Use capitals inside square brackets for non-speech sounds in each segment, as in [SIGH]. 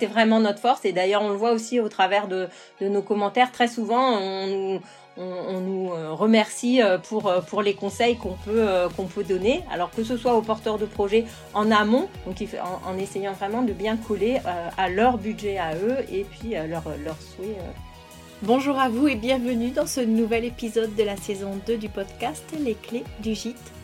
C'est vraiment notre force et d'ailleurs on le voit aussi au travers de, nos commentaires. Très souvent on nous, on, nous euh, remercie euh, pour, euh, pour les conseils qu'on peut, qu'on peut donner. Alors que ce soit aux porteurs de projets en amont, donc en, essayant vraiment de bien coller à leur budget à eux et puis à leurs leur souhaits. Bonjour à vous et bienvenue dans ce nouvel épisode de la saison 2 du podcast Les clés du gîte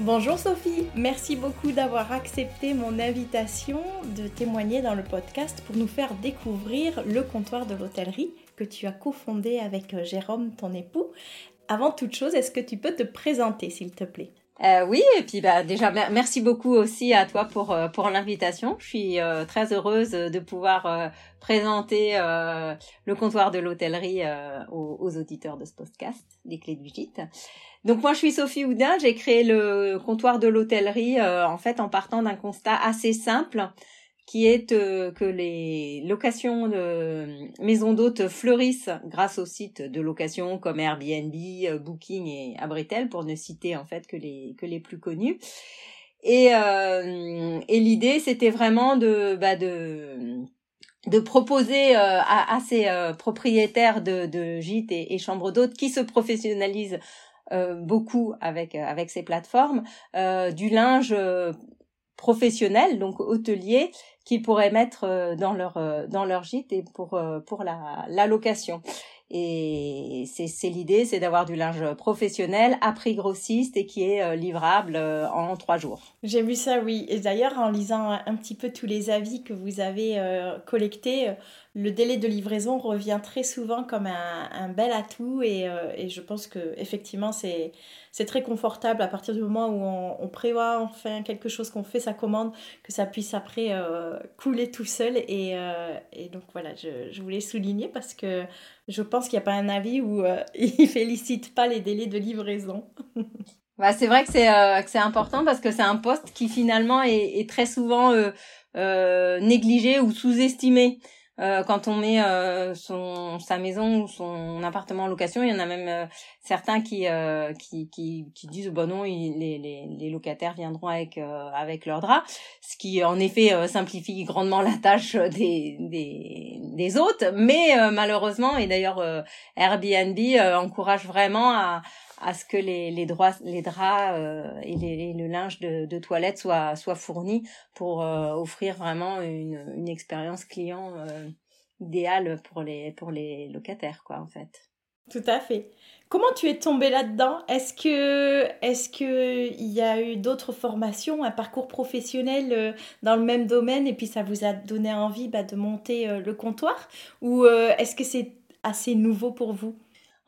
Bonjour Sophie, merci beaucoup d'avoir accepté mon invitation de témoigner dans le podcast pour nous faire découvrir le comptoir de l'hôtellerie que tu as cofondé avec euh, Jérôme, ton époux. Avant toute chose, est-ce que tu peux te présenter s'il te plaît? Euh, oui, et puis bah déjà merci beaucoup aussi à toi pour euh, l'invitation. Je suis très heureuse de pouvoir présenter le comptoir de l'hôtellerie aux, auditeurs de ce podcast, les clés du gîte. Donc moi je suis Sophie Houdin, j'ai créé le comptoir de l'hôtellerie euh, en fait en partant d'un constat assez simple qui est euh, que les locations de maisons d'hôtes fleurissent grâce aux sites de location comme Airbnb, euh, Booking et Abritel pour ne citer en fait que les que les plus connus. Et, et l'idée c'était vraiment de bah de de proposer à, ces propriétaires de, de gîtes et, chambres d'hôtes qui se professionnalisent euh, beaucoup avec euh, avec ces plateformes, euh, du linge professionnel, donc hôtelier, qu'ils pourraient mettre dans leur dans leur gîte et pour pour la location. Et c'est l'idée, c'est d'avoir du linge professionnel à prix grossiste et qui est livrable en trois jours. J'ai vu ça, oui. Et d'ailleurs, en lisant un petit peu tous les avis que vous avez collectés, le délai de livraison revient très souvent comme un, bel atout et, euh, et, je pense que effectivement c'est c'est très confortable à partir du moment où on, prévoit enfin quelque chose qu'on fait sa commande que ça puisse après euh, couler tout seul et, euh, et donc voilà je, je, voulais souligner parce que je pense qu'il n'y a pas un avis où [LAUGHS] il félicite pas les délais de livraison. [LAUGHS] bah, c'est vrai que c'est important parce que c'est un poste qui finalement est très souvent négligé ou sous-estimé. Euh, quand on met euh, son sa maison ou son appartement en location, il y en a même euh, certains qui, qui, qui qui disent bon non, les, les les locataires viendront avec avec leurs draps, ce qui en effet simplifie grandement la tâche [LAUGHS] des des des hôtes, mais malheureusement et d'ailleurs Airbnb encourage vraiment à à ce que les, les, les draps euh, et, les, le linge de, de, toilette soient, soient fournis pour euh, offrir vraiment une, une expérience client euh, idéale pour les, pour les locataires, quoi, en fait. Tout à fait. Comment tu es tombée là-dedans? Est-ce que est-ce que il y a eu d'autres formations, un parcours professionnel dans le même domaine et puis ça vous a donné envie bah, de monter le comptoir? Ou est-ce que c'est assez nouveau pour vous?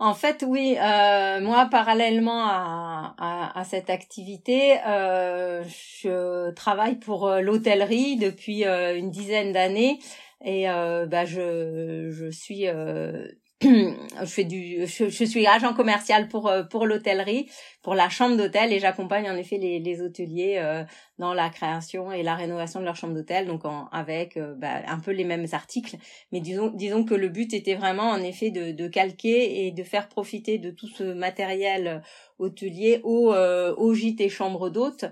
En fait, oui, euh, moi, parallèlement à, à, cette activité, euh, je travaille pour euh, l'hôtellerie depuis une dizaine d'années et bah, je, je suis [CLEARS THROAT] je fais du je, suis agent commercial pour pour l'hôtellerie pour la chambre d'hôtel et j'accompagne en effet les, les hôteliers euh, dans la création et la rénovation de leur chambre d'hôtel donc en, avec euh, bah, un peu les mêmes articles. Mais disons disons que le but était vraiment en effet de, de calquer et de faire profiter de tout ce matériel hôteliers aux, aux gîtes et chambres d'hôtes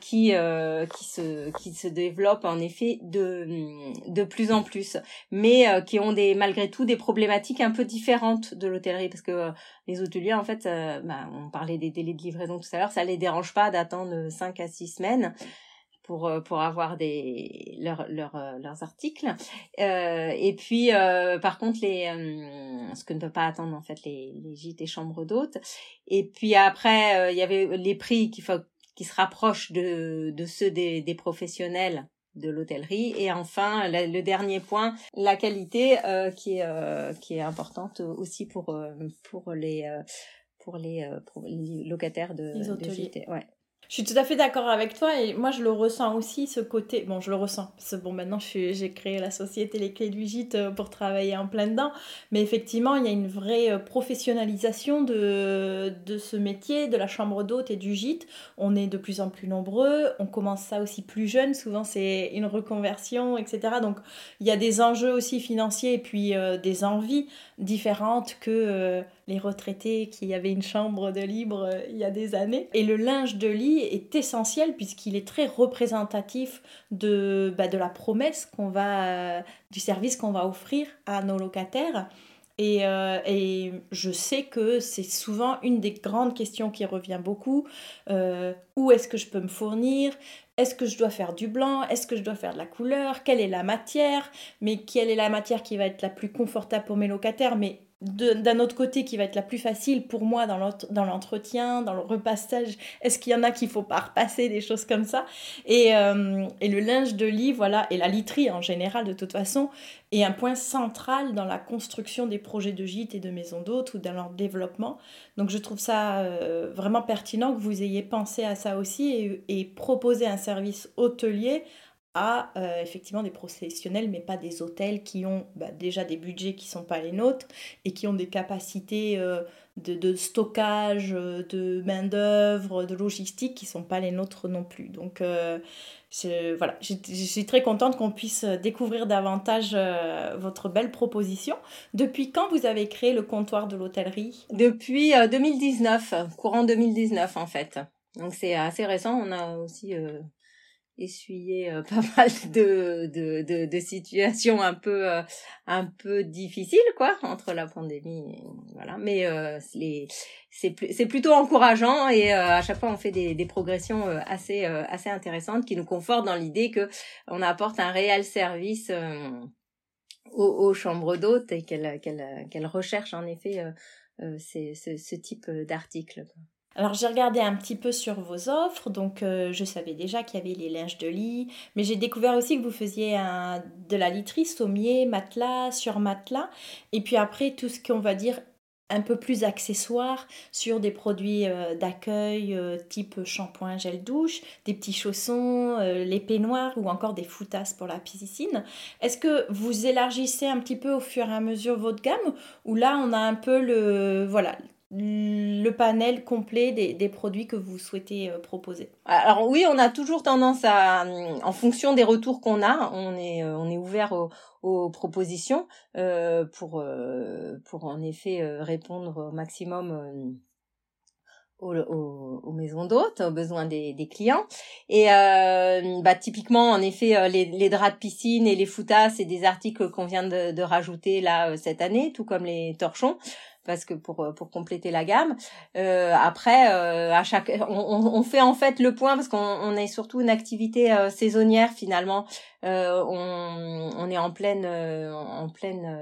qui qui se qui se développent en effet de de plus en plus, mais qui ont des malgré tout des problématiques un peu différentes de l'hôtellerie. Parce que les hôteliers en fait, bah, on parlait des délais de livraison tout à l'heure, ça les dérange pas d'attendre 5 à 6 semaines pour euh, pour avoir des leurs leurs euh, leurs articles. Euh, et puis euh, par contre les ce que ne peut pas attendre en fait les les gîtes et chambres d'hôtes. Et puis après il y avait les prix qui qui se rapprochent de de ceux des des professionnels de l'hôtellerie et enfin le, dernier point la qualité qui est qui est importante aussi pour pour les pour les, pour les locataires de, les hôteliers. ouais. Je suis tout à fait d'accord avec toi et moi je le ressens aussi ce côté. Bon, je le ressens. Parce bon, maintenant j'ai créé la société Les Clés du Gîte euh, pour travailler en plein dedans. Mais effectivement, il y a une vraie euh, professionnalisation de, de ce métier, de la chambre d'hôte et du gîte. On est de plus en plus nombreux. On commence ça aussi plus jeune. Souvent, c'est une reconversion, etc. Donc, il y a des enjeux aussi financiers et puis euh, des envies différentes que les retraités qui avaient une chambre de libre euh, il y a des années. Et le linge de lit est essentiel puisqu'il est très représentatif de, bah, de la promesse qu'on va, du service qu'on va offrir à nos locataires. Et, euh, et, je sais que c'est souvent une des grandes questions qui revient beaucoup. Euh, où est-ce que je peux me fournir? Est-ce que je dois faire du blanc? Est-ce que je dois faire de la couleur? Quelle est la matière? Mais quelle est la matière qui va être la plus confortable pour mes locataires? Mais d'un autre côté qui va être la plus facile pour moi dans l'entretien, dans le repassage Est-ce qu'il y en a qu'il faut pas repasser, des choses comme ça? Et, euh, et, le linge de lit, voilà, et la literie en général de toute façon, est un point central dans la construction des projets de gîtes et de maisons d'hôtes ou dans leur développement. Donc je trouve ça euh, vraiment pertinent que vous ayez pensé à ça aussi et, et proposé un service hôtelier à euh, effectivement des professionnels, mais pas des hôtels qui ont bah, déjà des budgets qui ne sont pas les nôtres et qui ont des capacités euh, de, stockage, euh, de main-d'œuvre, de logistique qui ne sont pas les nôtres non plus. Donc voilà, je, suis très contente qu'on puisse découvrir davantage votre belle proposition. Depuis quand vous avez créé le comptoir de l'hôtellerie? Depuis 2019, courant 2019 en fait. Donc c'est assez récent, on a aussi essuyé euh, [LAUGHS] pas mal de, de, de, de, situations un peu euh, un peu difficiles quoi entre la pandémie voilà. Mais euh, c'est c'est plutôt encourageant et à chaque fois on fait des, des progressions assez assez intéressantes qui nous confortent dans l'idée que on apporte un réel service aux, aux, chambres d'hôtes et qu'elles qu'elles qu'elles recherchent en effet ce, ce type d'article alors j'ai regardé un petit peu sur vos offres, donc euh, je savais déjà qu'il y avait les linges de lit, mais j'ai découvert aussi que vous faisiez un, de la literie, sommier, matelas, sur matelas, et puis après tout ce qu'on va dire un peu plus accessoire sur des produits euh, d'accueil euh, type shampoing, gel douche, des petits chaussons, les peignoirs ou encore des foutasses pour la piscine. Est-ce que vous élargissez un petit peu au fur et à mesure votre gamme ou là on a un peu le voilà le panel complet des, produits que vous souhaitez euh, proposer Alors oui, on a toujours tendance à, en fonction des retours qu'on a, on est, euh, on est ouvert aux, propositions euh, pour, pour en effet répondre au maximum aux, maisons d'hôtes, aux besoins des, clients. Et bah, typiquement, en effet, les, draps de piscine et les foutas, c'est des articles qu'on vient de, de, rajouter là cette année, tout comme les torchons parce que pour euh, pour compléter la gamme. Euh, après, euh, à chaque, on, on, fait en fait le point parce qu'on on est surtout une activité euh, saisonnière finalement. Euh, on, on est en pleine en pleine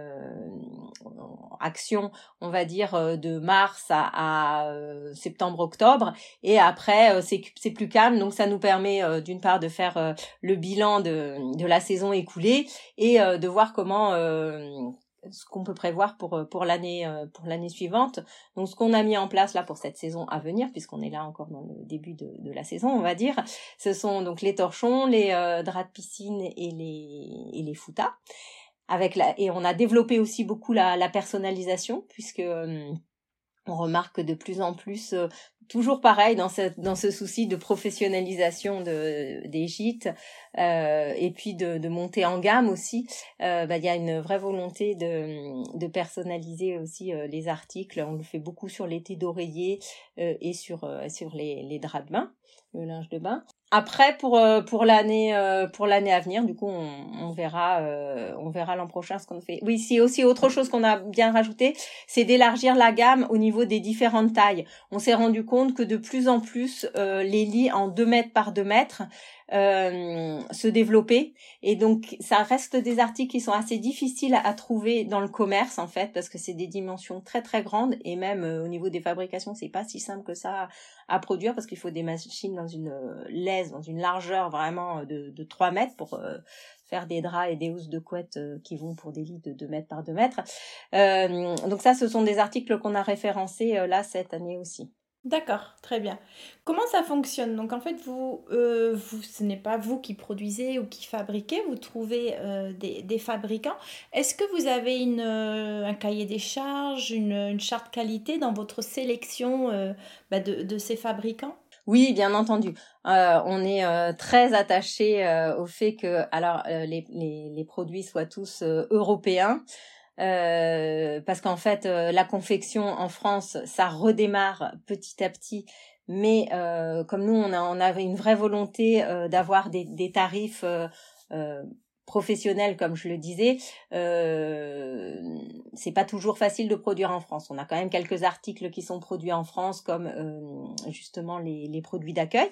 action, on va dire de mars à, à septembre octobre et après c'est c'est plus calme donc ça nous permet d'une part de faire le bilan de de la saison écoulée et de voir comment ce qu'on peut prévoir pour euh, pour l'année euh, pour l'année suivante. Donc ce qu'on a mis en place là pour cette saison à venir, puisqu'on est là encore dans le début de, de la saison, on va dire, ce sont donc les torchons, les euh, draps de piscine et les et les foutas. Avec la et on a développé aussi beaucoup la, personnalisation puisque on remarque de plus en plus toujours pareil dans ce, souci de professionnalisation de, des gîtes euh, et puis de, de monter en gamme aussi. Euh, bah, il y a une vraie volonté de, personnaliser aussi euh, les articles. On le fait beaucoup sur l'été d'oreiller et sur, les draps de bain, le linge de bain. Après pour pour l'année pour l'année à venir, du coup on, on verra on verra l'an prochain ce qu'on fait. Oui, c'est aussi autre chose qu'on a bien rajouté, c'est d'élargir la gamme au niveau des différentes tailles. On s'est rendu compte que de plus en plus les lits en 2 mètres par 2 mètres euh, se développer. Et donc, ça reste des articles qui sont assez difficiles à, trouver dans le commerce, en fait, parce que c'est des dimensions très, très grandes. Et même euh, au niveau des fabrications, c'est pas si simple que ça à, produire, parce qu'il faut des machines dans une euh, laisse, dans une largeur vraiment de, de 3 mètres pour faire des draps et des housses de couette qui vont pour des lits de 2 mètres par 2 mètres. donc ça, ce sont des articles qu'on a référencés là cette année aussi. D'accord, très bien. Comment ça fonctionne? Donc en fait, vous, euh, vous ce n'est pas vous qui produisez ou qui fabriquez, vous trouvez euh, des, des fabricants. Est-ce que vous avez une, euh, un cahier des charges, une, une charte qualité dans votre sélection bah, de, de ces fabricants? Oui, bien entendu. on est très attaché au fait que alors les, les, les produits soient tous européens. Euh, parce qu'en fait, euh, la confection en France, ça redémarre petit à petit. Mais euh, comme nous, on, a, on avait une vraie volonté d'avoir des, des, tarifs professionnels, comme je le disais, euh, c'est pas toujours facile de produire en France. On a quand même quelques articles qui sont produits en France, comme justement les, les produits d'accueil.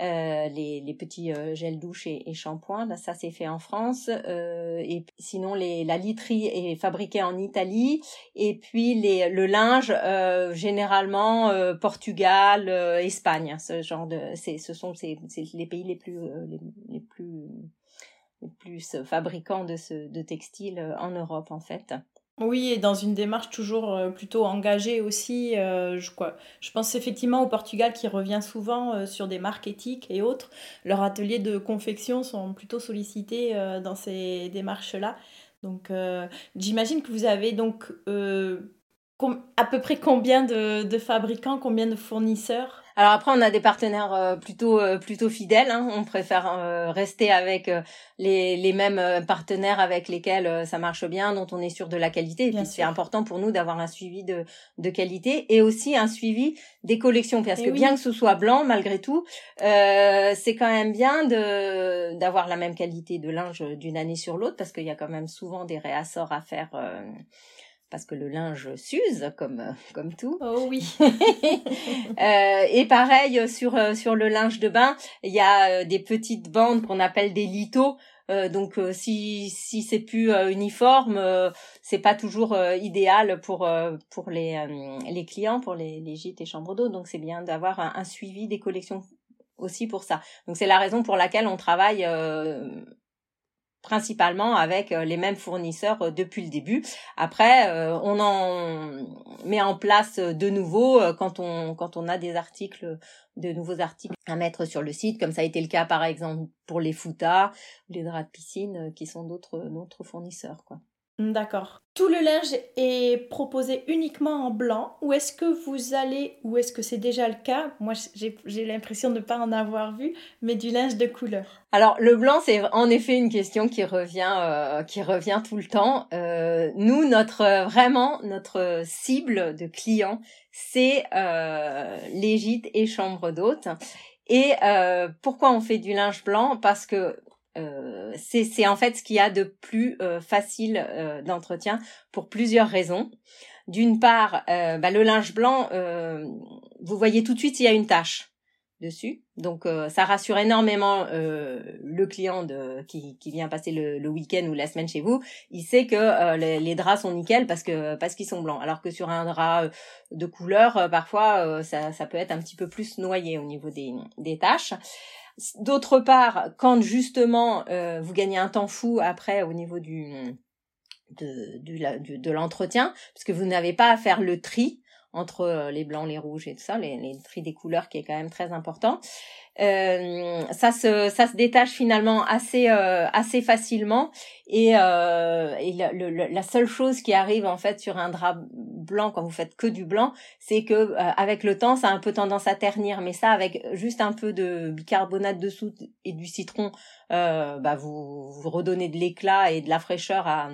Euh, les, les, petits euh, gels douche et, et shampoings. ça, c'est fait en France. Euh, et sinon, les, la literie est fabriquée en Italie. Et puis, les, le linge, euh, généralement, Portugal, Espagne. Ce genre de, ce sont c'est, les pays les plus, les, plus, plus fabricants de, ce, de textiles en Europe, en fait. Oui, et dans une démarche toujours euh, plutôt engagée aussi. Euh, je, quoi, je pense effectivement au Portugal qui revient souvent euh, sur des marques éthiques et autres. Leurs ateliers de confection sont plutôt sollicités dans ces démarches-là. Donc j'imagine que vous avez donc à peu près combien de, de fabricants, combien de fournisseurs? Alors après, on a des partenaires euh, plutôt euh, plutôt fidèles. Hein. On préfère euh, rester avec les, les mêmes partenaires avec lesquels ça marche bien, dont on est sûr de la qualité. Et puis c'est important pour nous d'avoir un suivi de, de qualité et aussi un suivi des collections, parce que bien que ce soit blanc, malgré tout, c'est quand même bien de d'avoir la même qualité de linge d'une année sur l'autre, parce qu'il y a quand même souvent des réassorts à faire parce que le linge s'use comme euh, comme tout. Oh oui. [LAUGHS] euh, et pareil sur euh, sur le linge de bain, il y a euh, des petites bandes qu'on appelle des litos. donc si si c'est plus uniforme, c'est pas toujours idéal pour pour les les clients, pour les les gîtes et chambres d'eau. Donc c'est bien d'avoir un, un, suivi des collections aussi pour ça. Donc c'est la raison pour laquelle on travaille principalement avec euh, les mêmes fournisseurs euh, depuis le début. Après, euh, on en met en place de nouveau quand on quand on a des articles, de nouveaux articles à mettre sur le site, comme ça a été le cas par exemple pour les foutas, les draps de piscine, qui sont d'autres d'autres fournisseurs, quoi. D'accord. Tout le linge est proposé uniquement en blanc ou est-ce que vous allez, ou est-ce que c'est déjà le cas? Moi, j'ai l'impression de ne pas en avoir vu, mais du linge de couleur. Alors, le blanc, c'est en effet une question qui revient, euh, qui revient tout le temps. Euh, nous, notre vraiment notre cible de clients, c'est euh, les gîtes et chambres d'hôtes. Et euh, pourquoi on fait du linge blanc? Parce que euh, c'est en fait ce qu'il y a de plus euh, facile euh, d'entretien pour plusieurs raisons. D'une part, bah, le linge blanc, vous voyez tout de suite s'il y a une tache dessus. Donc ça rassure énormément le client qui, vient passer le, week-end ou la semaine chez vous. Il sait que les, draps sont nickel parce que parce qu'ils sont blancs. Alors que sur un drap de couleur, parfois ça, ça peut être un petit peu plus noyé au niveau des, des taches. D'autre part, quand justement euh, vous gagnez un temps fou après au niveau du de, de l'entretien, parce que vous n'avez pas à faire le tri entre euh, les blancs, les rouges et tout ça, les, les tri des couleurs qui est quand même très important. Euh, ça se ça se détache finalement assez euh, assez facilement. Et, euh, et la seule chose qui arrive en fait sur un drap blanc quand vous faites que du blanc, c'est que euh, avec le temps ça a un peu tendance à ternir, mais ça avec juste un peu de bicarbonate de soude et du citron, bah vous, vous redonnez de l'éclat et de la fraîcheur à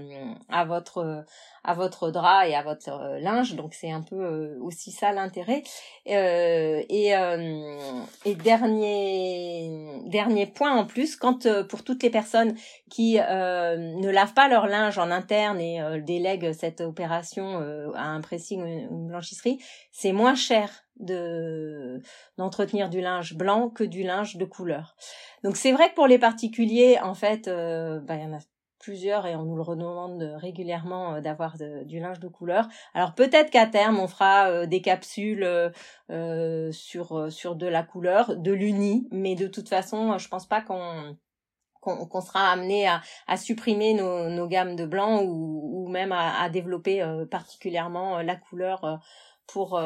à votre à votre drap et à votre euh, linge. Donc c'est un peu euh, aussi ça l'intérêt. Euh, et, et dernier dernier point en plus, quand pour toutes les personnes qui ne lavent pas leur linge en interne et délèguent cette opération à un pressing ou une blanchisserie, c'est moins cher de d'entretenir du linge blanc que du linge de couleur. Donc c'est vrai que pour les particuliers, en fait, bah, il y en a plusieurs et on nous le redemande régulièrement euh, d'avoir du linge de couleur. Alors peut-être qu'à terme on fera euh, des capsules euh, sur sur de la couleur, de l'uni, mais de toute façon je pense pas qu'on qu'on sera amené à, à supprimer nos, nos, gammes de blanc ou, ou même à, à développer particulièrement la couleur pour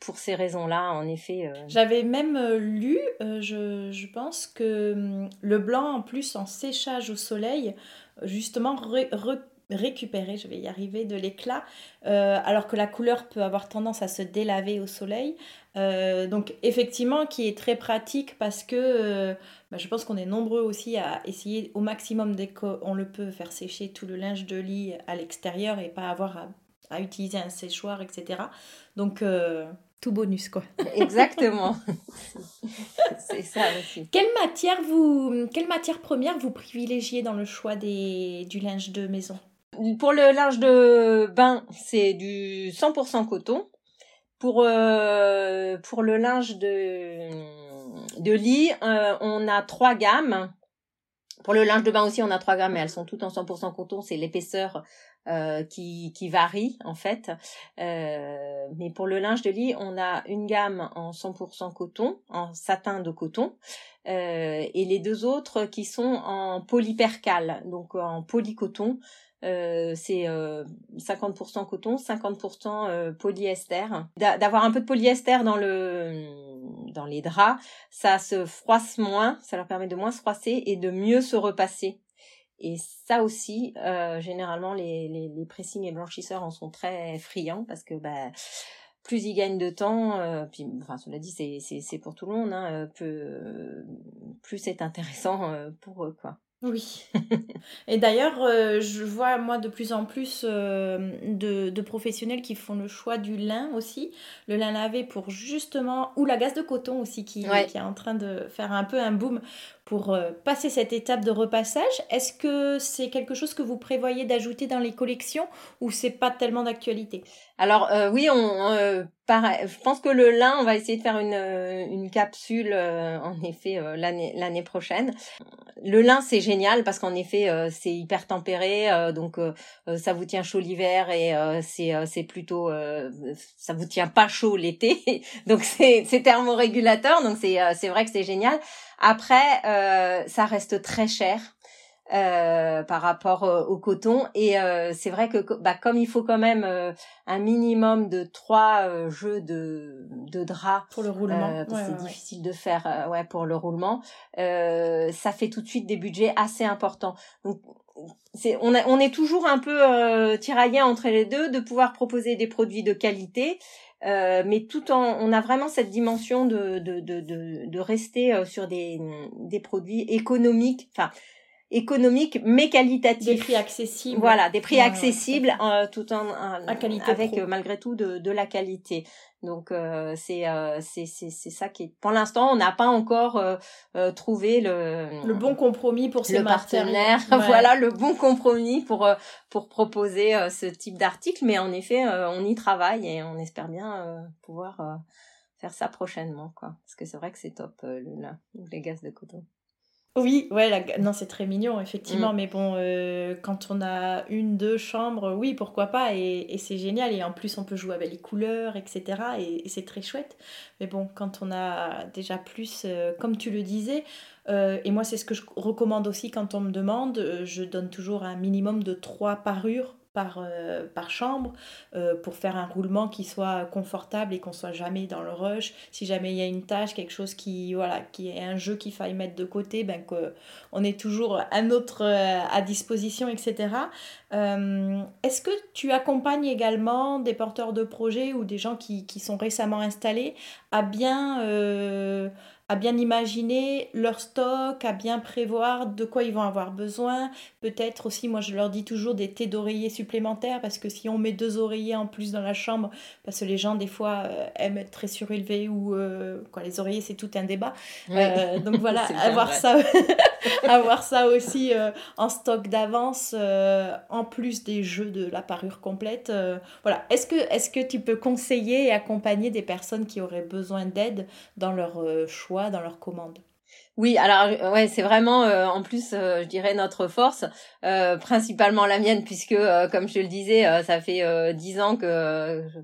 pour ces raisons-là en effet j'avais même lu je, pense que hum, le blanc en plus en séchage au soleil justement récupérer, je vais y arriver, de l'éclat, euh, alors que la couleur peut avoir tendance à se délaver au soleil. Euh, donc effectivement, qui est très pratique parce que euh, bah, je pense qu'on est nombreux aussi à essayer au maximum dès qu'on le peut faire sécher tout le linge de lit à l'extérieur et pas avoir à, à, utiliser un séchoir, etc. Donc tout bonus, quoi. [LAUGHS] Exactement. [LAUGHS] c'est ça aussi. Quelle matière, vous, quelle matière première vous privilégiez dans le choix des, du linge de maison? Pour le linge de bain, c'est du 100% coton. Pour, euh, pour le linge de, de lit, euh, on a trois gammes. Pour le linge de bain aussi, on a trois gammes, mais elles sont toutes en 100% coton. C'est l'épaisseur euh, qui, qui varie en fait. Euh, mais pour le linge de lit, on a une gamme en 100% coton, en satin de coton, euh, et les deux autres qui sont en polypercale, donc en polycoton. Euh, c'est 50% coton, 50% polyester. D'avoir un peu de polyester dans le dans les draps, ça se froisse moins, ça leur permet de moins se froisser et de mieux se repasser et ça aussi, euh, généralement, les, les, les pressings et blanchisseurs en sont très friands parce que bah, plus ils gagnent de temps, euh, puis enfin cela dit c'est pour tout le monde, hein, euh, plus c'est intéressant pour eux quoi. Oui. Et d'ailleurs, euh, je vois moi de plus en plus euh, de, de, professionnels qui font le choix du lin aussi, le lin lavé pour justement, ou la gaze de coton aussi qui, qui est en train de faire un peu un boom pour euh, passer cette étape de repassage. Est-ce que c'est quelque chose que vous prévoyez d'ajouter dans les collections ou c'est pas tellement d'actualité? Alors oui, on, je pense que le lin, on va essayer de faire une, une capsule en effet l'année prochaine. Le lin c'est génial parce qu'en effet euh, c'est hyper tempéré euh, donc euh, ça vous tient chaud l'hiver et c'est c'est plutôt ça vous tient pas chaud l'été. [LAUGHS] Donc c'est c'est thermorégulateur donc c'est c'est vrai que c'est génial. Après ça reste très cher euh, par rapport euh, au coton. Et euh, c'est vrai que bah, comme il faut quand même un minimum de trois jeux de, de draps pour le roulement. c'est difficile de faire ouais pour le roulement ça fait tout de suite des budgets assez importants. Donc c'est on, on est toujours un peu tiraillé entre les deux de pouvoir proposer des produits de qualité euh, mais tout en, on a vraiment cette dimension de, de, de, de, de rester sur des, des produits économiques, enfin économique mais qualitatif. Des prix accessibles. Voilà, des prix accessibles euh, tout en avec euh, malgré tout de, de la qualité. Donc euh, c'est euh, c'est c'est c'est ça qui est pour l'instant on n'a pas encore trouvé le le bon compromis pour le partenaire. [LAUGHS] voilà le bon compromis pour pour proposer ce type d'article mais en effet on y travaille et on espère bien pouvoir faire ça prochainement quoi parce que c'est vrai que c'est top le, les gaz de coton. Oui, ouais, non, c'est très mignon, effectivement, mm. mais bon, euh, quand on a une, deux chambres, oui, pourquoi pas, et, c'est génial, et en plus, on peut jouer avec les couleurs, etc., et, c'est très chouette. Mais bon, quand on a déjà plus, euh, comme tu le disais, euh, et moi, c'est ce que je recommande aussi quand on me demande, je donne toujours un minimum de trois parures par, euh, par chambre euh, pour faire un roulement qui soit confortable et qu'on soit jamais dans le rush. Si jamais il y a une tâche, quelque chose qui, voilà, qui est un jeu qu'il faille mettre de côté, ben qu'on ait toujours un autre euh, à disposition, etc. Est-ce que tu accompagnes également des porteurs de projets ou des gens qui sont récemment installés à bien à bien imaginer leur stock, à bien prévoir de quoi ils vont avoir besoin. Peut-être aussi, moi je leur dis toujours des thés d'oreiller supplémentaires parce que si on met deux oreillers en plus dans la chambre, parce que les gens des fois euh, aiment être très surélevés ou euh, quoi, les oreillers c'est tout un débat. Euh, donc [LAUGHS] voilà, avoir ça, [LAUGHS] avoir ça aussi en stock d'avance en plus des jeux de la parure complète. voilà. Est-ce que, est que tu peux conseiller et accompagner des personnes qui auraient besoin d'aide dans leur choix dans leurs commandes. Oui, alors ouais, c'est vraiment euh, en plus, euh, je dirais notre force, euh, principalement la mienne, puisque comme je le disais, ça fait dix ans que je,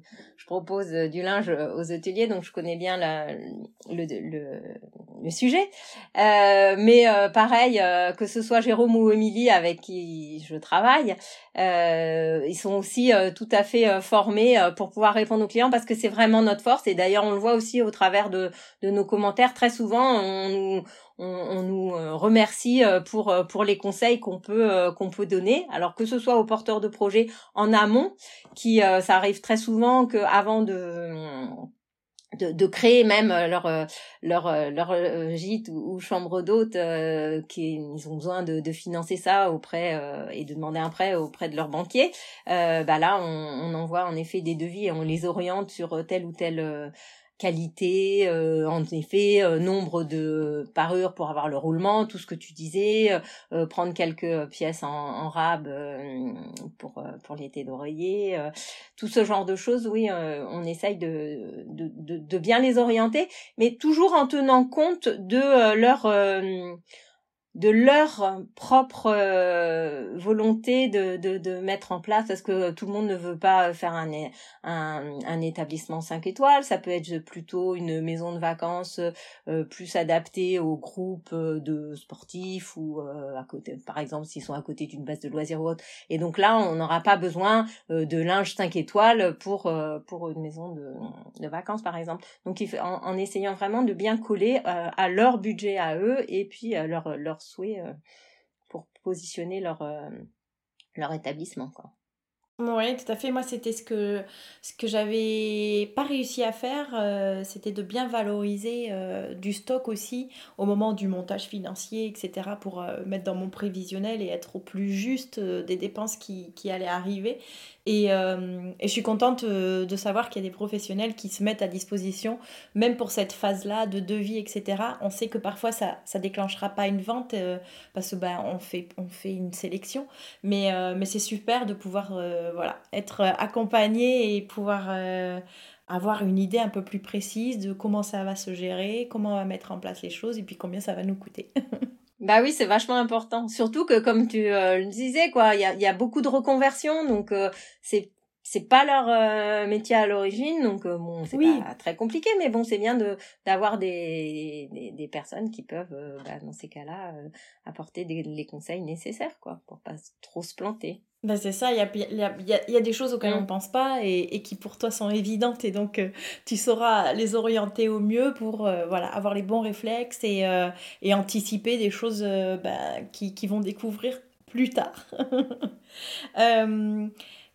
propose du linge aux ateliers, donc je connais bien la, le, le, le sujet. mais pareil, que ce soit Jérôme ou Émilie avec qui je travaille, ils sont aussi tout à fait formés pour pouvoir répondre aux clients parce que c'est vraiment notre force. Et d'ailleurs, on le voit aussi au travers de, de nos commentaires. Très souvent, on on, nous euh, remercie euh, pour euh, pour les conseils qu'on peut qu'on peut donner. Alors que ce soit aux porteurs de projets en amont, qui ça arrive très souvent que avant de de, créer même leur leur leur gîte ou, chambre d'hôte qui ils ont besoin de, de financer ça auprès et de demander un prêt auprès de leur banquier bah là on, on envoie en effet des devis et on les oriente sur tel ou tel qualité, euh, en effet, euh, nombre de parures pour avoir le roulement, tout ce que tu disais, euh, prendre quelques pièces en, en rab pour pour l'été d'oreiller, tout ce genre de choses. Oui, on essaye de, de, de, bien les orienter, mais toujours en tenant compte de leur de leur propre euh, volonté de, de, de, mettre en place, parce que tout le monde ne veut pas faire un, un, un établissement 5 étoiles, ça peut être plutôt une maison de vacances euh, plus adaptée aux groupes de sportifs ou euh, à côté, par exemple s'ils sont à côté d'une base de loisirs ou autre. Et donc là, on n'aura pas besoin de linge 5 étoiles pour, pour une maison de, de vacances, par exemple. Donc en, en essayant vraiment de bien coller à leur budget à eux et puis à leur, leur souhait euh, pour positionner leur, euh, leur établissement. Quoi. Oui, tout à fait. Moi, c'était ce que, ce que j'avais pas réussi à faire, euh, c'était de bien valoriser du stock aussi au moment du montage financier, etc., pour mettre dans mon prévisionnel et être au plus juste des dépenses qui, qui allaient arriver. Et, euh, et, je suis contente euh, de savoir qu'il y a des professionnels qui se mettent à disposition, même pour cette phase-là de devis, etc. On sait que parfois ça ne déclenchera pas une vente euh, parce que ben, on, fait, on fait une sélection. Mais, mais c'est super de pouvoir voilà, être accompagné et pouvoir avoir une idée un peu plus précise de comment ça va se gérer, comment on va mettre en place les choses et puis combien ça va nous coûter. [LAUGHS] Bah oui, c'est vachement important. Surtout que, comme tu euh, le disais, quoi, il y a, beaucoup de reconversions, donc euh, c'est c'est pas leur euh, métier à l'origine, donc bon, c'est pas très compliqué, mais bon, c'est bien de d'avoir des, des, des personnes qui peuvent, bah, dans ces cas-là, apporter des, les conseils nécessaires, quoi, pour pas trop se planter. Ben c'est ça, il y a, y, a, y a, des choses auxquelles mm. on ne pense pas et, et, qui pour toi sont évidentes et donc euh, tu sauras les orienter au mieux pour euh, voilà, avoir les bons réflexes et, euh, et anticiper des choses ben, qui, qui, vont découvrir plus tard. [LAUGHS]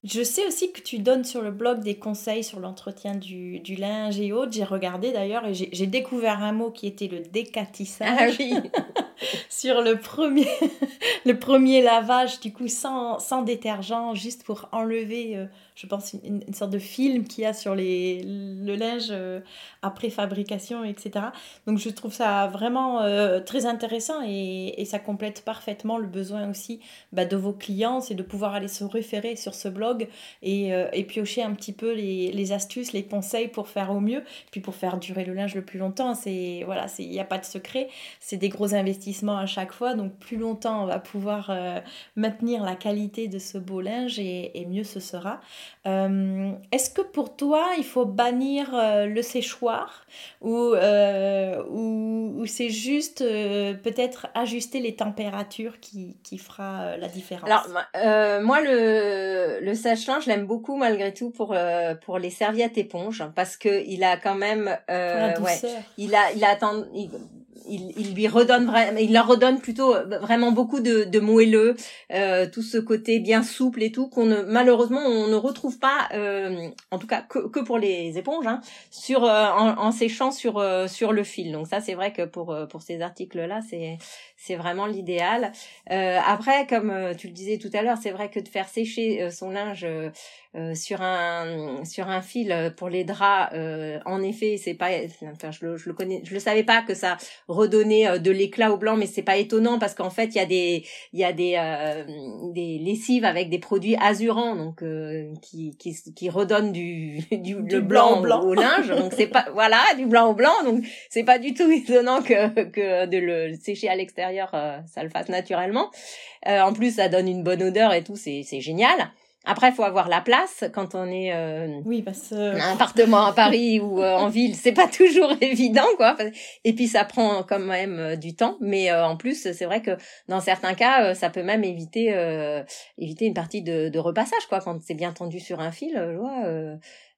Je sais aussi que tu donnes sur le blog des conseils sur l'entretien du, du, linge et autres. J'ai regardé d'ailleurs et j'ai découvert un mot qui était le décatissage. Ah oui. [LAUGHS] [LAUGHS] sur le premier, [LAUGHS] le premier lavage, du coup, sans, sans détergent, juste pour enlever euh, je pense, une, sorte de film qu'il y a sur les, le linge euh, après fabrication, etc. Donc je trouve ça vraiment euh, très intéressant et, et, ça complète parfaitement le besoin aussi bah, de vos clients, c'est de pouvoir aller se référer sur ce blog et, et piocher un petit peu les, les, astuces, les conseils pour faire au mieux, puis pour faire durer le linge le plus longtemps. C'est voilà, il n'y a pas de secret, c'est des gros investissements à chaque fois. Donc plus longtemps on va pouvoir euh, maintenir la qualité de ce beau linge et, mieux ce sera. Euh, est-ce que pour toi il faut bannir le séchoir ou, ou, c'est juste peut-être ajuster les températures qui, qui fera la différence? Alors moi le, le sèche-linge je l'aime beaucoup malgré tout pour, pour les serviettes éponges parce que il a quand même ouais, il a il a il, il, lui redonne vraiment, il leur redonne plutôt euh, vraiment beaucoup de, de moelleux, euh, tout ce côté bien souple et tout qu'on ne, malheureusement on ne retrouve pas, euh, en tout cas que, que pour les éponges, hein, sur euh, en, en, séchant sur euh, sur le fil. Donc ça c'est vrai que pour pour ces articles là c'est c'est vraiment l'idéal. après comme tu le disais tout à l'heure, c'est vrai que de faire sécher son linge sur un sur un fil pour les draps, en effet c'est pas, enfin je le je le connais, je le savais pas que ça redonner euh, de l'éclat au blanc, mais c'est pas étonnant parce qu'en fait il y a des il y a des euh, des lessives avec des produits azurants donc euh, qui, qui qui redonnent du [LAUGHS] du, le blanc, blanc, au linge donc c'est pas voilà du blanc au blanc donc c'est pas du tout [LAUGHS] étonnant que que de le sécher à l'extérieur ça le fasse naturellement. en plus ça donne une bonne odeur et tout c'est c'est génial. Après, il faut avoir la place quand on est euh, oui, parce un appartement à Paris [LAUGHS] ou euh, en ville, c'est pas toujours [LAUGHS] évident, quoi. Et puis ça prend quand même euh, du temps, mais en plus, c'est vrai que dans certains cas, ça peut même éviter éviter une partie de, de repassage, quoi. Quand c'est bien tendu sur un fil,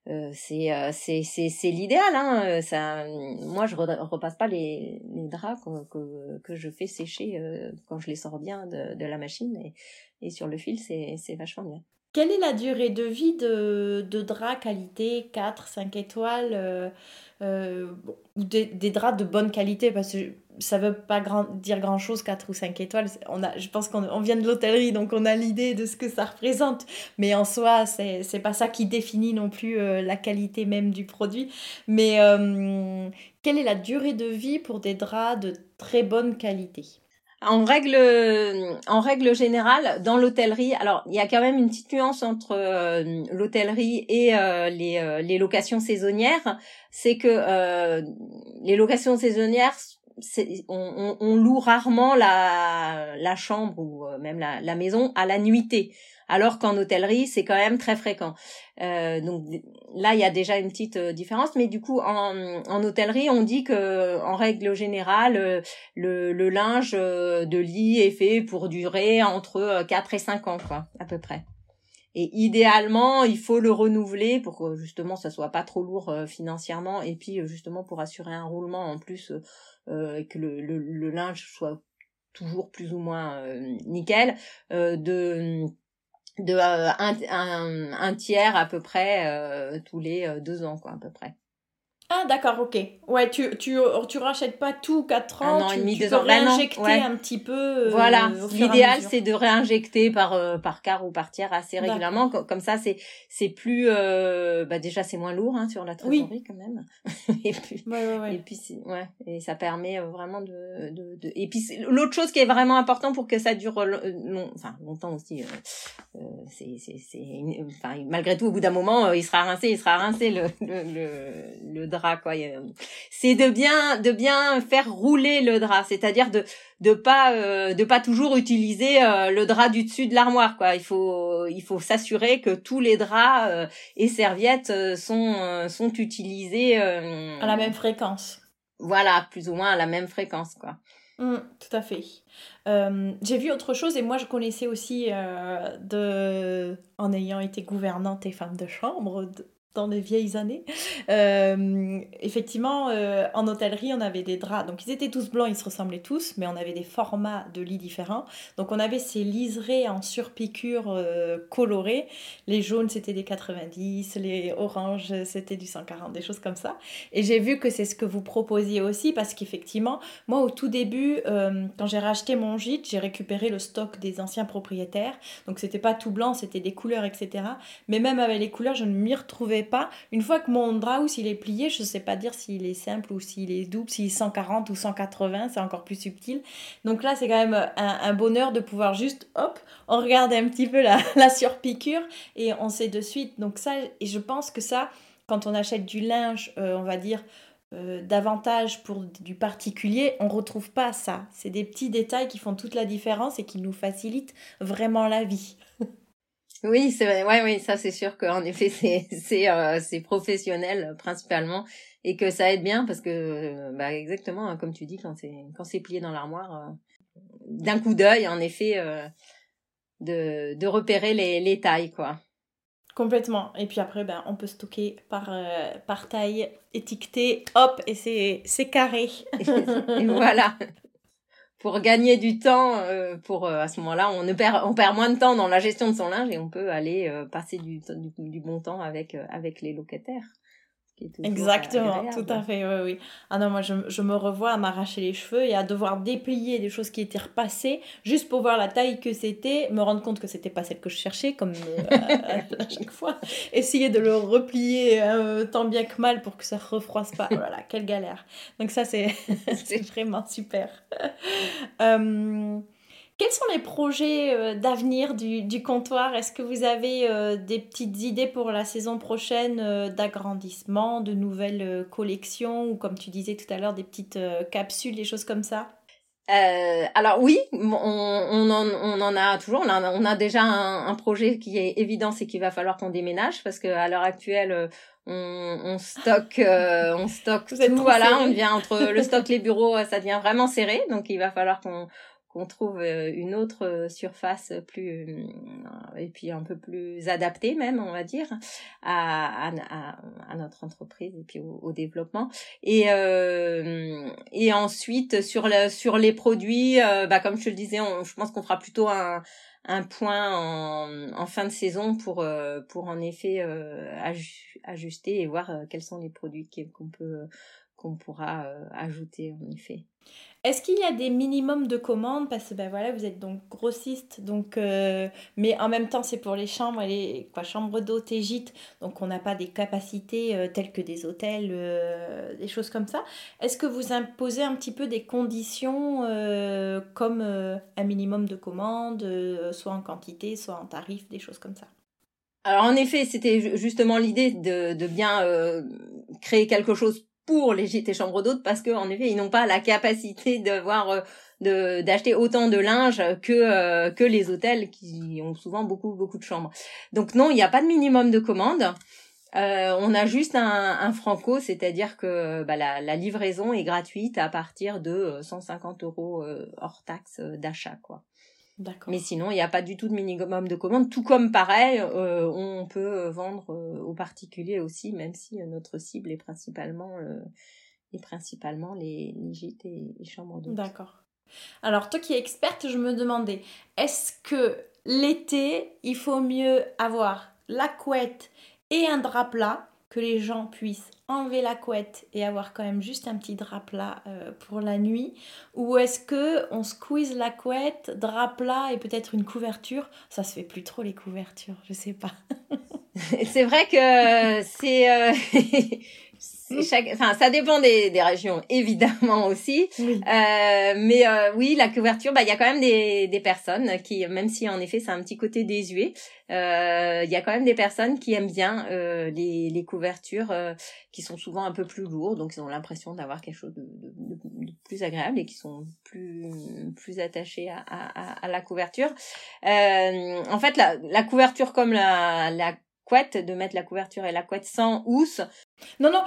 euh, c'est c'est c'est c'est l'idéal hein ça moi je repasse pas les, les draps que, que, que je fais sécher quand je les sors bien de, de la machine et, et sur le fil c'est c'est vachement bien quelle est la durée de vie de, draps qualité 4, 5 étoiles euh, euh, ou des, draps de bonne qualité? Parce que ça ne veut pas grand, dire grand-chose, 4 ou 5 étoiles. On a, je pense qu'on on vient de l'hôtellerie, donc on a l'idée de ce que ça représente. Mais en soi, ce n'est pas ça qui définit non plus euh, la qualité même du produit. Mais quelle est la durée de vie pour des draps de très bonne qualité? En règle, en règle générale, dans l'hôtellerie, alors il y a quand même une petite nuance entre euh, l'hôtellerie et euh, les, euh, les locations saisonnières, c'est que les locations saisonnières, on, on, loue rarement la, la chambre ou même la, la maison à la nuitée alors qu'en hôtellerie, c'est quand même très fréquent. Euh, donc là, il y a déjà une petite euh, différence, mais du coup, en, hôtellerie, on dit que en règle générale, euh, le, linge de lit est fait pour durer entre 4 et 5 ans, quoi, à peu près. Et idéalement, il faut le renouveler pour que justement ça soit pas trop lourd financièrement et puis justement pour assurer un roulement en plus et que le, le, le, linge soit toujours plus ou moins nickel de de euh, un, un, un, tiers à peu près euh, tous les euh, deux ans quoi à peu près ah d'accord, ok. Ouais, tu, tu, tu rachètes pas tout 4 ans, un an et demi, tu, deux ans. Ben réinjecter un petit peu. Euh, voilà, l'idéal c'est de réinjecter par euh, par quart ou par tiers assez régulièrement. Comme ça, c'est c'est plus euh, bah déjà c'est moins lourd hein, sur la trésorerie quand même. [LAUGHS] et puis ouais, ouais, ouais. et puis ouais et ça permet vraiment de de, de... et puis l'autre chose qui est vraiment important pour que ça dure long enfin longtemps aussi c'est c'est c'est enfin malgré tout au bout d'un moment il sera rincé il sera rincé le le le, le quoi. C'est de bien de bien faire rouler le drap, c'est-à-dire de de pas euh, de pas toujours utiliser euh, le drap du dessus de l'armoire quoi. Il faut il faut s'assurer que tous les draps euh, et serviettes sont sont utilisés à la même fréquence. Voilà, plus ou moins à la même fréquence quoi. Mmh, tout à fait. j'ai vu autre chose et moi je connaissais aussi de, en ayant été gouvernante et femme de chambre, dans les vieilles années. Euh, effectivement, euh, en hôtellerie, on avait des draps. Donc, ils étaient tous blancs, ils se ressemblaient tous, mais on avait des formats de lits différents. Donc, on avait ces liserés en surpiqûre euh, colorés. Les jaunes, c'était des 90, les oranges, c'était du 140, des choses comme ça. Et j'ai vu que c'est ce que vous proposiez aussi, parce qu'effectivement, moi, au tout début, quand j'ai racheté mon gîte, j'ai récupéré le stock des anciens propriétaires. Donc, c'était pas tout blanc, c'était des couleurs, etc. Mais même avec les couleurs, je ne m'y retrouvais pas. Une fois que mon drap il est plié, je sais pas dire s'il est simple ou s'il est double, s'il est 140 ou 180, c'est encore plus subtil. Donc là, c'est quand même un, bonheur de pouvoir juste, hop, on regarde un petit peu la, [LAUGHS] la surpiqûre et on sait de suite. Donc ça, et je pense que ça, quand on achète du linge, euh, on va dire, davantage pour du particulier, on retrouve pas ça. C'est des petits détails qui font toute la différence et qui nous facilitent vraiment la vie. [LAUGHS] Oui, c'est vrai. Ouais, oui, ça c'est sûr qu'en effet [LAUGHS] c'est c'est euh, c'est professionnel principalement et que ça aide bien parce que euh, bah exactement hein, comme tu dis quand c'est quand c'est plié dans l'armoire euh, d'un coup d'œil en effet de de repérer les les tailles quoi. Complètement. Et puis après, ben, on peut stocker par, par taille étiquetée, hop, et c'est, c'est carré. [LAUGHS] et voilà [LAUGHS] pour gagner du temps euh, pour euh, à ce moment-là on ne perd on perd moins de temps dans la gestion de son linge et on peut aller euh, passer du, du, du bon temps avec avec les locataires Exactement, tout à fait, oui, oui. Ah non, moi je, je me revois à m'arracher les cheveux et à devoir déplier des choses qui étaient repassées juste pour voir la taille que c'était, me rendre compte que c'était pas celle que je cherchais, comme [LAUGHS] à, chaque fois. Essayer de le replier tant bien que mal pour que ça refroisse pas. Voilà, oh quelle galère. Donc ça, c'est [LAUGHS] [LAUGHS] vraiment super. euh, quels sont les projets euh, d'avenir du, comptoir? Est-ce que vous avez euh, des petites idées pour la saison prochaine euh, d'agrandissement, de nouvelles collections ou comme tu disais tout à l'heure, des petites capsules, des choses comme ça? Alors oui, on, en, a toujours. On a, on a déjà un, projet qui est évident, c'est qu'il va falloir qu'on déménage parce qu'à l'heure actuelle, on, stocke, on stocke [LAUGHS] tout. Voilà, on devient entre le stock, les bureaux, ça devient vraiment serré. Donc il va falloir qu'on qu'on trouve euh, une autre euh, surface plus euh, et puis un peu plus adaptée même on va dire à, à, à notre entreprise et puis au, développement et et ensuite sur le, sur les produits bah comme je te le disais je pense qu'on fera plutôt un un point en, en fin de saison pour pour en effet ajuster et voir quels sont les produits qu'on peut qu'on pourra ajouter en effet. Est-ce qu'il y a des minimums de commandes? Parce que ben voilà, vous êtes donc grossiste, donc, euh, mais en même temps, c'est pour les chambres, les quoi, chambres d'hôtes et gîtes, donc on n'a pas des capacités euh, telles que des hôtels, euh, des choses comme ça. Est-ce que vous imposez un petit peu des conditions comme un minimum de commandes, soit en quantité, soit en tarif, des choses comme ça? Alors en effet, c'était justement l'idée de, de bien créer quelque chose pour les gîtes et chambres d'hôtes parce que en effet ils n'ont pas la capacité de voir euh, de d'acheter autant de linge que euh, que les hôtels qui ont souvent beaucoup beaucoup de chambres. Donc non, il n'y a pas de minimum de commande. Euh, on a juste un, un franco, c'est-à-dire que bah, la, la, livraison est gratuite à partir de 150 euros hors taxe d'achat, quoi. Mais sinon, il n'y a pas du tout de minimum de commande. Tout comme pareil, euh, on peut vendre euh, aux particuliers aussi, même si euh, notre cible est principalement, est principalement les, les gîtes et les chambres d'hôtes. D'accord. Alors, toi qui es experte, je me demandais, est-ce que l'été, il faut mieux avoir la couette et un drap plat que les gens puissent enlever la couette et avoir quand même juste un petit drap plat euh, pour la nuit Ou est-ce que on squeeze la couette, drap plat et peut-être une couverture? Ça se fait plus trop les couvertures, je sais pas. [LAUGHS] c'est vrai que c'est euh, [LAUGHS] enfin, ça dépend des, des régions, [LAUGHS] évidemment aussi. Euh, mais euh, oui, la couverture, bah, il y a quand même des, des personnes qui, même si en effet c'est un petit côté désuet, euh, il y a quand même des personnes qui aiment bien euh, les, les couvertures euh, qui sont souvent un peu plus lourdes, donc ils ont l'impression d'avoir quelque chose de, de, de, plus agréable et qui sont plus plus attachés à, à, à la couverture. en fait, la, la couverture comme la, la couette, de mettre la couverture et la couette sans housse. Non, non,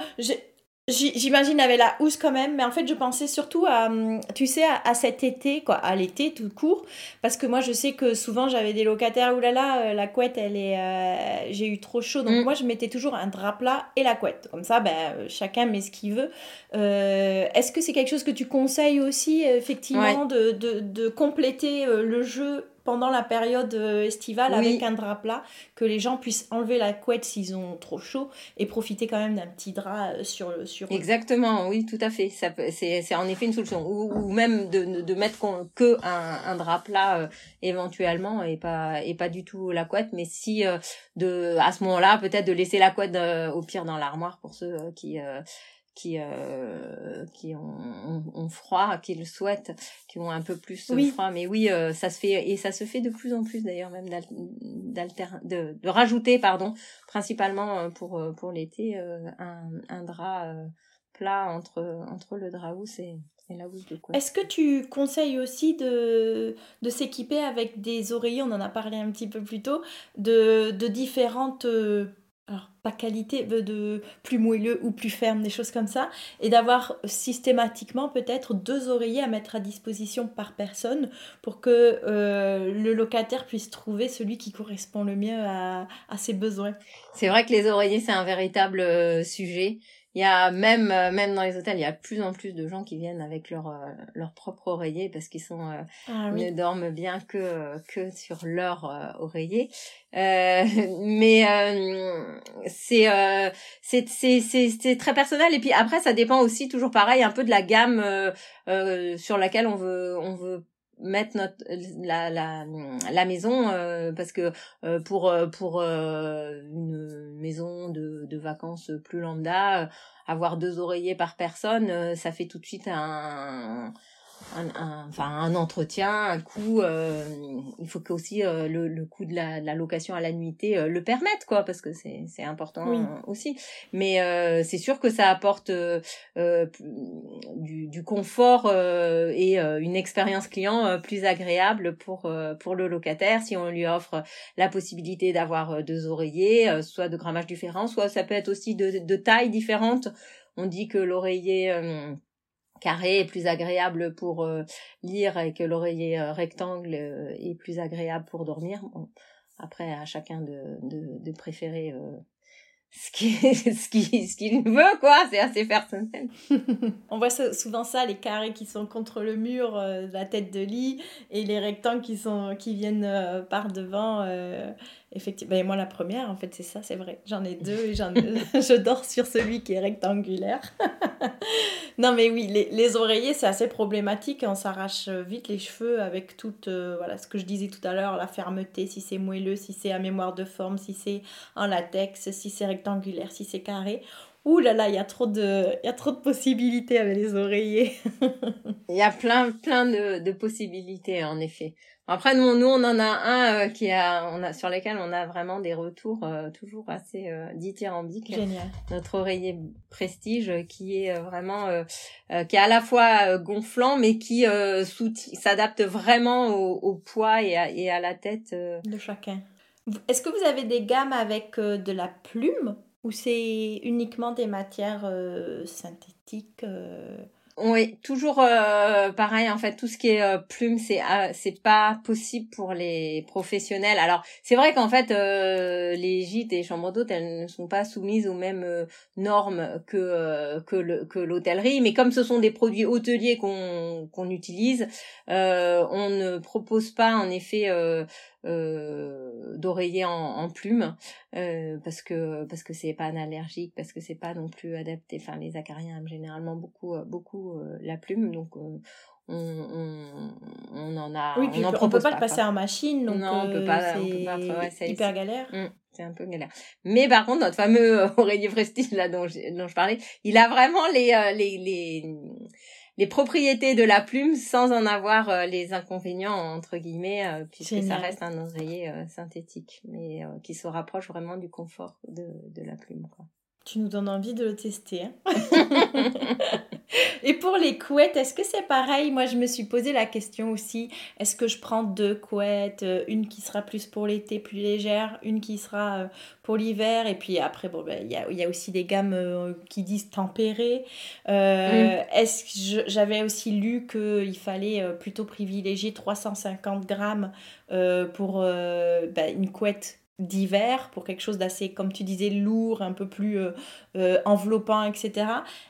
J'imagine avec la housse quand même, mais en fait je pensais surtout à, hum, tu sais, à, cet été, quoi, à l'été tout court, parce que moi je sais que souvent j'avais des locataires, oulala, là euh, la couette, elle est, euh, j'ai eu trop chaud, donc mm. moi je mettais toujours un drap plat et la couette, comme ça, ben chacun met ce qu'il veut. Euh, est-ce que c'est quelque chose que tu conseilles aussi, effectivement, de, de, de, compléter le jeu pendant la période euh, estivale avec un drap plat, que les gens puissent enlever la couette s'ils ont trop chaud et profiter quand même d'un petit drap euh, sur le sur Exactement, oui, tout à fait. Ça c'est en effet une solution. Ou, même de, de mettre que un, un drap plat euh, éventuellement et pas et pas du tout la couette, mais si de à ce moment-là peut-être de laisser la couette au pire dans l'armoire pour ceux qui qui euh, qui ont, ont, froid, qui le souhaitent, qui ont un peu plus froid. Mais oui, euh, ça se fait et ça se fait de plus en plus d'ailleurs même d'alter de, de rajouter pardon principalement euh, pour pour l'été un, un drap plat entre, entre le drap housse et, la housse de couette. Est-ce que tu conseilles aussi de, de s'équiper avec des oreillers, on en a parlé un petit peu plus tôt, de, de différentes alors pas qualité de plus moelleux ou plus ferme, des choses comme ça, et d'avoir systématiquement peut-être deux oreillers à mettre à disposition par personne pour que euh, le locataire puisse trouver celui qui correspond le mieux à, ses besoins. C'est vrai que les oreillers c'est un véritable euh, sujet. Il y a même euh, même dans les hôtels, il y a de plus en plus de gens qui viennent avec leur euh, leur propre oreiller parce qu'ils sont euh, ah ne dorment bien que que sur leur oreiller. [LAUGHS] mais c'est c'est c'est c'est très personnel et puis après ça dépend aussi toujours pareil un peu de la gamme sur laquelle on veut on veut mettre notre la la la maison parce que pour pour une maison de de vacances plus lambda avoir deux oreillers par personne ça fait tout de suite un un, enfin un entretien, un coût. Euh, il faut que aussi euh, le, le coût de la, de la location à la nuitée euh, le permette, quoi, parce que c'est c'est important aussi. Mais c'est sûr que ça apporte du, du confort et une expérience client plus agréable pour pour le locataire si on lui offre la possibilité d'avoir deux oreillers, soit de grammage différent, soit ça peut être aussi de, de taille différente. On dit que l'oreiller carré est plus agréable pour euh, lire et que l'oreiller euh, rectangle euh, est plus agréable pour dormir. après, à chacun de, de, préférer ce qui [LAUGHS] ce qui ce qu'il veut quoi c'est assez personnel [LAUGHS] on voit souvent ça les carrés qui sont contre le mur la tête de lit et les rectangles qui sont qui viennent par devant Effectivement, moi la première, en fait, c'est ça, c'est vrai. J'en ai deux et j'en [LAUGHS] je dors sur celui qui est rectangulaire. [LAUGHS] non, mais oui, les, oreillers, c'est assez problématique. On s'arrache vite les cheveux avec toute, euh, voilà, ce que je disais tout à l'heure, la fermeté, si c'est moelleux, si c'est à mémoire de forme, si c'est en latex, si c'est rectangulaire, si c'est carré. Ouh là là, il y a trop de, il y a trop de possibilités avec les oreillers. [LAUGHS] Il y a plein, plein de, de possibilités, en effet. Après, nous, nous, on en a un euh, qui a, on a, sur lesquels on a vraiment des retours euh, toujours assez euh, dithyrambiques. Génial. Notre oreiller Prestige, qui est vraiment, qui est à la fois gonflant, mais qui s'adapte vraiment au, au, poids et à, et à la tête de chacun. Est-ce que vous avez des gammes avec de la plume? Ou c'est uniquement des matières synthétiques oui, toujours euh, pareil en fait tout ce qui est euh, plume c'est euh, c'est pas possible pour les professionnels. Alors, c'est vrai qu'en fait euh, les gîtes et chambres d'hôtes elles ne sont pas soumises aux mêmes normes que que le, que l'hôtellerie, mais comme ce sont des produits hôteliers qu'on qu'on utilise, on ne propose pas en effet euh, d'oreiller en, en plume euh, parce que parce que c'est pas analergique parce que c'est pas non plus adapté. Enfin les acariens aiment généralement beaucoup euh, beaucoup euh, la plume donc on, on, on, en a oui, on, en on peut pas, le passer en machine donc non on peut pas, c'est hyper galère. Mmh, c'est un peu galère. Mais par contre notre fameux [LAUGHS] oreiller prestige là dont je, dont je parlais il a vraiment les les les les propriétés de la plume sans en avoir euh, les inconvénients entre guillemets euh, puisque ça reste un oreiller euh, synthétique mais qui se rapproche vraiment du confort de, de la plume quoi. Tu nous donnes envie de le tester. Hein [LAUGHS] [LAUGHS] Et pour les couettes, est-ce que c'est pareil? Moi, je me suis posé la question aussi. Est-ce que je prends deux couettes euh, Une qui sera plus pour l'été, plus légère, une qui sera euh, pour l'hiver? Et puis après, bon, ben, il y, a, y, a, aussi des gammes euh, qui disent tempérées. Est-ce que j'avais aussi lu qu'il fallait plutôt privilégier 350 grammes pour ben, une couette d'hiver pour quelque chose d'assez, comme tu disais, lourd, un peu plus euh, euh, enveloppant, etc.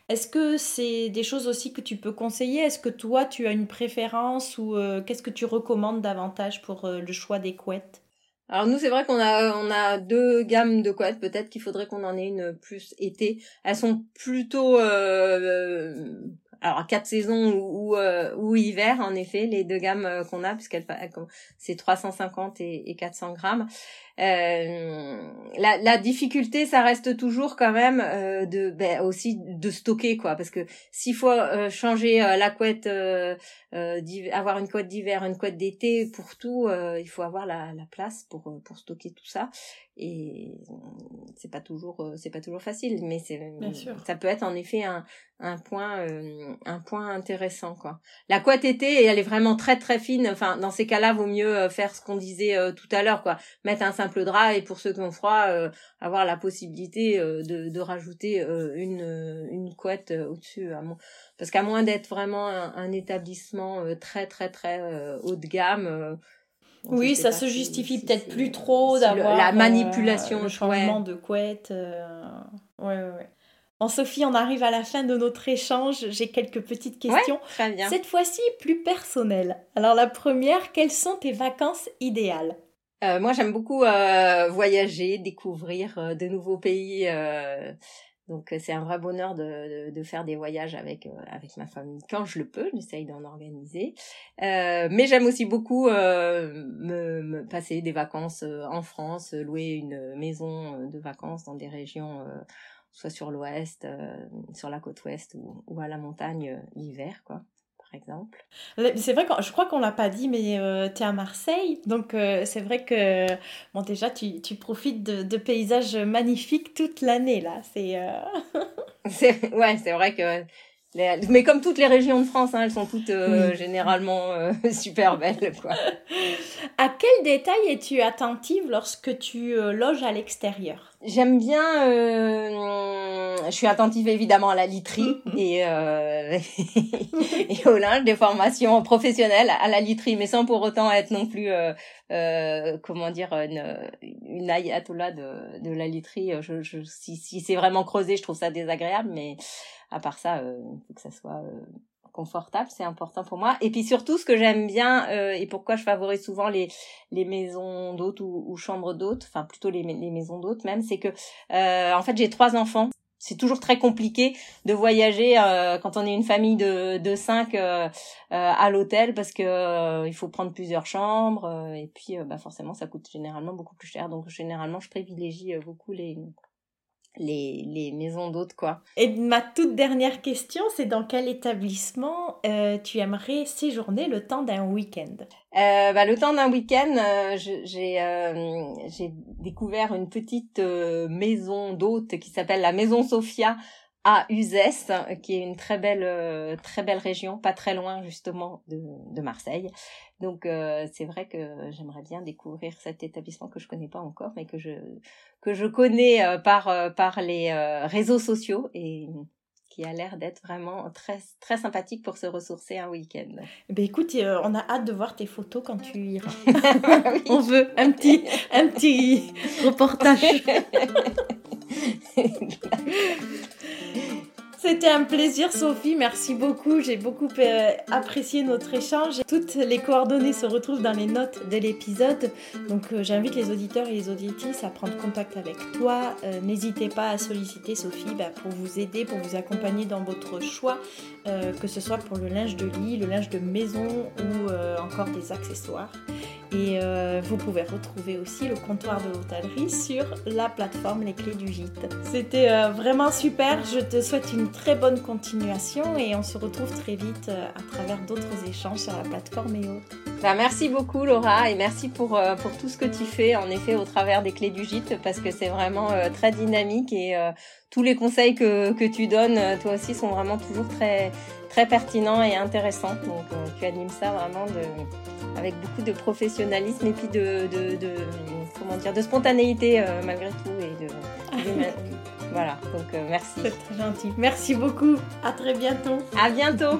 Est-ce que c'est des choses aussi que tu peux conseiller? Est-ce que toi, tu as une préférence ou euh, qu'est-ce que tu recommandes davantage pour le choix des couettes? Alors nous c'est vrai qu'on a on a deux gammes de couettes. Peut-être qu'il faudrait qu'on en ait une plus été. Elles sont plutôt alors quatre saisons ou, ou, hiver en effet les deux gammes qu'on a puisqu'elles c'est 350 et, et 400 grammes euh, la, la, difficulté, ça reste toujours quand même euh, de ben, aussi de stocker quoi, parce que s'il faut euh, changer la couette, avoir une couette d'hiver, une couette d'été pour tout, il faut avoir la, la place pour pour stocker tout ça et c'est pas toujours c'est pas toujours facile, mais c'est ça peut être en effet un un point un point intéressant quoi. La couette été, elle est vraiment très très fine. Enfin, dans ces cas-là, vaut mieux faire ce qu'on disait tout à l'heure quoi, mettre un simple drap et pour ceux qui ont froid, euh, avoir la possibilité euh, de, de, rajouter euh, une, une couette au-dessus. Parce qu'à moins d'être vraiment un, établissement très très très haut de gamme. oui, ça se justifie peut-être plus trop d'avoir la manipulation, le changement de couette. Ouais, ouais, ouais. Bon, Sophie, on arrive à la fin de notre échange. J'ai quelques petites questions. Cette fois-ci, plus personnelles. Alors, la première, quelles sont tes vacances idéales? Euh, moi, j'aime beaucoup euh, voyager, découvrir euh, de nouveaux pays. donc, c'est un vrai bonheur de, de, faire des voyages avec avec ma famille quand je le peux. J'essaye d'en organiser. mais j'aime aussi beaucoup me, me, passer des vacances en France, louer une maison de vacances dans des régions soit sur l'ouest, sur la côte ouest ou, ou à la montagne l'hiver, quoi exemple. C'est vrai que je crois qu'on l'a pas dit, mais euh, tu es à Marseille, donc euh, c'est vrai que bon déjà tu, tu profites de, de, paysages magnifiques toute l'année là. C'est euh, [LAUGHS] ouais, c'est vrai que mais comme toutes les régions de France, hein, elles sont toutes euh, généralement euh, [LAUGHS] super belles. Quoi. À quel détail es-tu attentive lorsque tu euh, loges à l'extérieur? J'aime bien. je suis attentive évidemment à la literie mm-hmm. et, [LAUGHS] et au linge, des formations professionnelles à la literie, mais sans pour autant être non plus, comment dire, une, une ayatollah de, de la literie. Je, je, si si c'est vraiment creusé, je trouve ça désagréable, mais à part ça, euh, il faut que ça soit euh, confortable, c'est important pour moi. Et puis surtout, ce que j'aime bien euh, et pourquoi je favorise souvent les les maisons d'hôtes ou, chambres d'hôtes, enfin plutôt les, maisons d'hôtes même, c'est que en fait j'ai trois enfants. C'est toujours très compliqué de voyager quand on est une famille de, de cinq à l'hôtel parce que il faut prendre plusieurs chambres et puis bah forcément ça coûte généralement beaucoup plus cher. Donc généralement je privilégie beaucoup les les, les maisons d'hôtes, quoi. Et ma toute dernière question, c'est dans quel établissement euh, tu aimerais séjourner le temps d'un week-end? Euh, bah, Le temps d'un week-end, euh, j'ai euh, j'ai découvert une petite euh, maison d'hôtes qui s'appelle la Maison Sophia à Uzès, qui est une très belle, très belle région, pas très loin justement de, de Marseille. Donc c'est vrai que j'aimerais bien découvrir cet établissement que je connais pas encore, mais que je que je connais euh, par, euh, par les euh, réseaux sociaux et qui a l'air d'être vraiment très, très sympathique pour se ressourcer un week-end. Eh ben écoute, on a hâte de voir tes photos quand tu iras. [LAUGHS] On veut un petit, un petit [LAUGHS] reportage. [LAUGHS] [LAUGHS] C'était un plaisir Sophie, merci beaucoup. J'ai beaucoup euh, apprécié notre échange. Toutes les coordonnées se retrouvent dans les notes de l'épisode. Donc euh, j'invite les auditeurs et les auditrices à prendre contact avec toi. Euh, n'hésitez pas à solliciter Sophie bah, pour vous aider, pour vous accompagner dans votre choix, que ce soit pour le linge de lit, le linge de maison ou encore des accessoires. Et vous pouvez retrouver aussi le comptoir de l'hôtellerie sur la plateforme Les Clés du Gîte. C'était vraiment super. Je te souhaite une très bonne continuation et on se retrouve très vite euh, à travers d'autres échanges sur la plateforme et autres. Bah, merci beaucoup Laura et merci pour, euh, pour tout ce que tu fais en effet au travers des clés du gîte parce que c'est vraiment euh, très dynamique et tous les conseils que, que tu donnes toi aussi sont vraiment toujours très, très pertinents et intéressants. Donc tu animes ça vraiment de, avec beaucoup de professionnalisme et puis de, de, de comment dire, de spontanéité malgré tout et de, [LAUGHS] voilà, donc euh, merci. C'est très gentil. Merci beaucoup. À très bientôt. À bientôt.